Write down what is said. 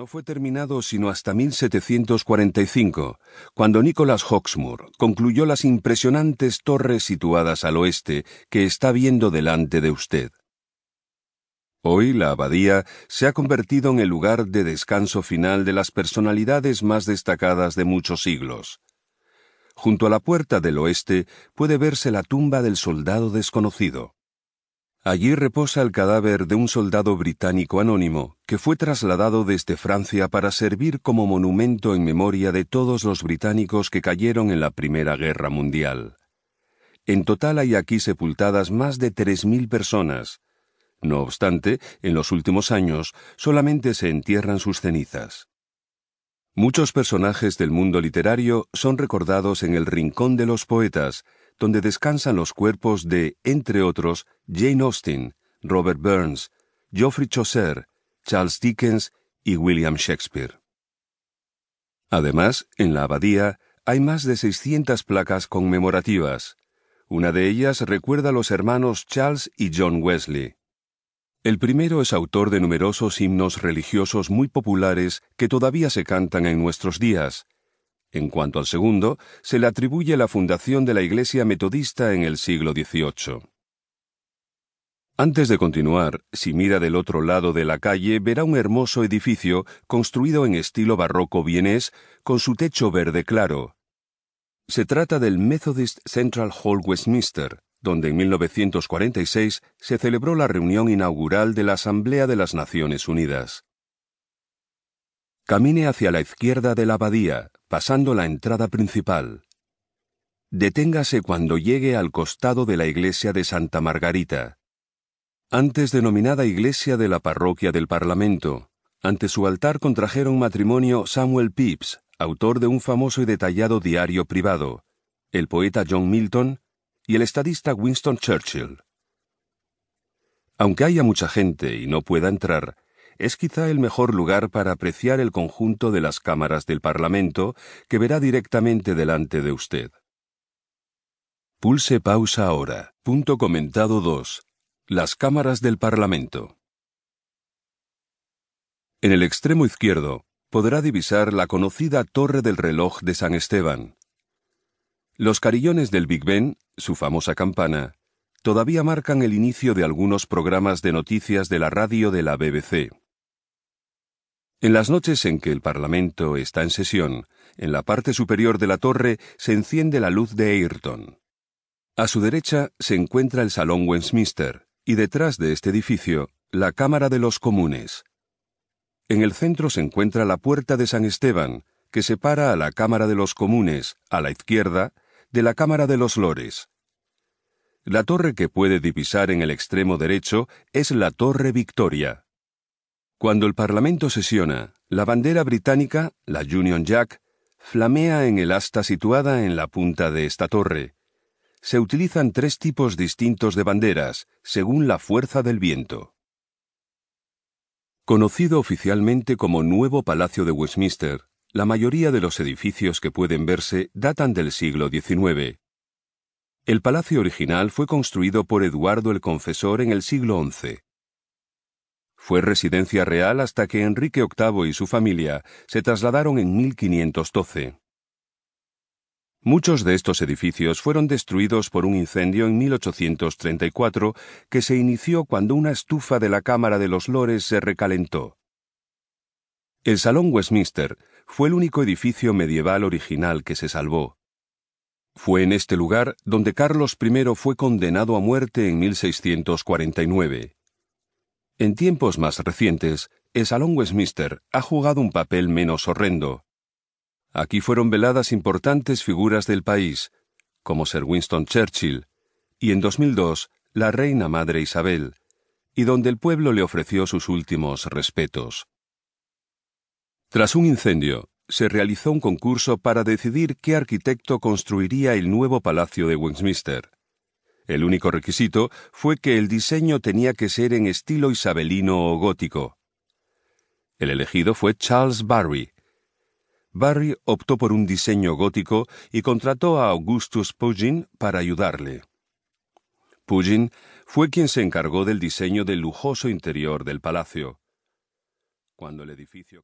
no fue terminado sino hasta 1745, cuando Nicholas Hawksmoor concluyó las impresionantes torres situadas al oeste que está viendo delante de usted. Hoy la abadía se ha convertido en el lugar de descanso final de las personalidades más destacadas de muchos siglos. Junto a la puerta del oeste puede verse la tumba del soldado desconocido. Allí reposa el cadáver de un soldado británico anónimo que fue trasladado desde Francia para servir como monumento en memoria de todos los británicos que cayeron en la Primera Guerra Mundial. En total hay aquí sepultadas más de 3.000 personas. No obstante, en los últimos años solamente se entierran sus cenizas. Muchos personajes del mundo literario son recordados en el Rincón de los Poetas, donde descansan los cuerpos de, entre otros, Jane Austen, Robert Burns, Geoffrey Chaucer, Charles Dickens y William Shakespeare. Además, en la abadía hay más de 600 placas conmemorativas. Una de ellas recuerda a los hermanos Charles y John Wesley. El primero es autor de numerosos himnos religiosos muy populares que todavía se cantan en nuestros días, en cuanto al segundo, se le atribuye la fundación de la Iglesia Metodista en el siglo XVIII. Antes de continuar, si mira del otro lado de la calle, verá un hermoso edificio construido en estilo barroco vienés con su techo verde claro. Se trata del Methodist Central Hall Westminster, donde en 1946 se celebró la reunión inaugural de la Asamblea de las Naciones Unidas. Camine hacia la izquierda de la abadía, pasando la entrada principal. Deténgase cuando llegue al costado de la iglesia de Santa Margarita. Antes denominada iglesia de la parroquia del Parlamento, ante su altar contrajeron matrimonio Samuel Pepys, autor de un famoso y detallado diario privado, el poeta John Milton y el estadista Winston Churchill. Aunque haya mucha gente y no pueda entrar, es quizá el mejor lugar para apreciar el conjunto de las cámaras del Parlamento que verá directamente delante de usted. Pulse pausa ahora. Punto comentado 2. Las cámaras del Parlamento. En el extremo izquierdo podrá divisar la conocida Torre del Reloj de San Esteban. Los carillones del Big Ben, su famosa campana, todavía marcan el inicio de algunos programas de noticias de la radio de la BBC. En las noches en que el Parlamento está en sesión, en la parte superior de la torre se enciende la luz de Ayrton. A su derecha se encuentra el Salón Westminster, y detrás de este edificio, la Cámara de los Comunes. En el centro se encuentra la Puerta de San Esteban, que separa a la Cámara de los Comunes, a la izquierda, de la Cámara de los Lores. La torre que puede divisar en el extremo derecho es la Torre Victoria. Cuando el Parlamento sesiona, la bandera británica, la Union Jack, flamea en el asta situada en la punta de esta torre. Se utilizan tres tipos distintos de banderas, según la fuerza del viento. Conocido oficialmente como Nuevo Palacio de Westminster, la mayoría de los edificios que pueden verse datan del siglo XIX. El palacio original fue construido por Eduardo el Confesor en el siglo XI. Fue residencia real hasta que Enrique VIII y su familia se trasladaron en 1512. Muchos de estos edificios fueron destruidos por un incendio en 1834 que se inició cuando una estufa de la Cámara de los Lores se recalentó. El Salón Westminster fue el único edificio medieval original que se salvó. Fue en este lugar donde Carlos I fue condenado a muerte en 1649. En tiempos más recientes, el Salón Westminster ha jugado un papel menos horrendo. Aquí fueron veladas importantes figuras del país, como Sir Winston Churchill, y en 2002 la reina madre Isabel, y donde el pueblo le ofreció sus últimos respetos. Tras un incendio, se realizó un concurso para decidir qué arquitecto construiría el nuevo Palacio de Westminster. El único requisito fue que el diseño tenía que ser en estilo isabelino o gótico. El elegido fue Charles Barry. Barry optó por un diseño gótico y contrató a Augustus Pugin para ayudarle. Pugin fue quien se encargó del diseño del lujoso interior del palacio. Cuando el edificio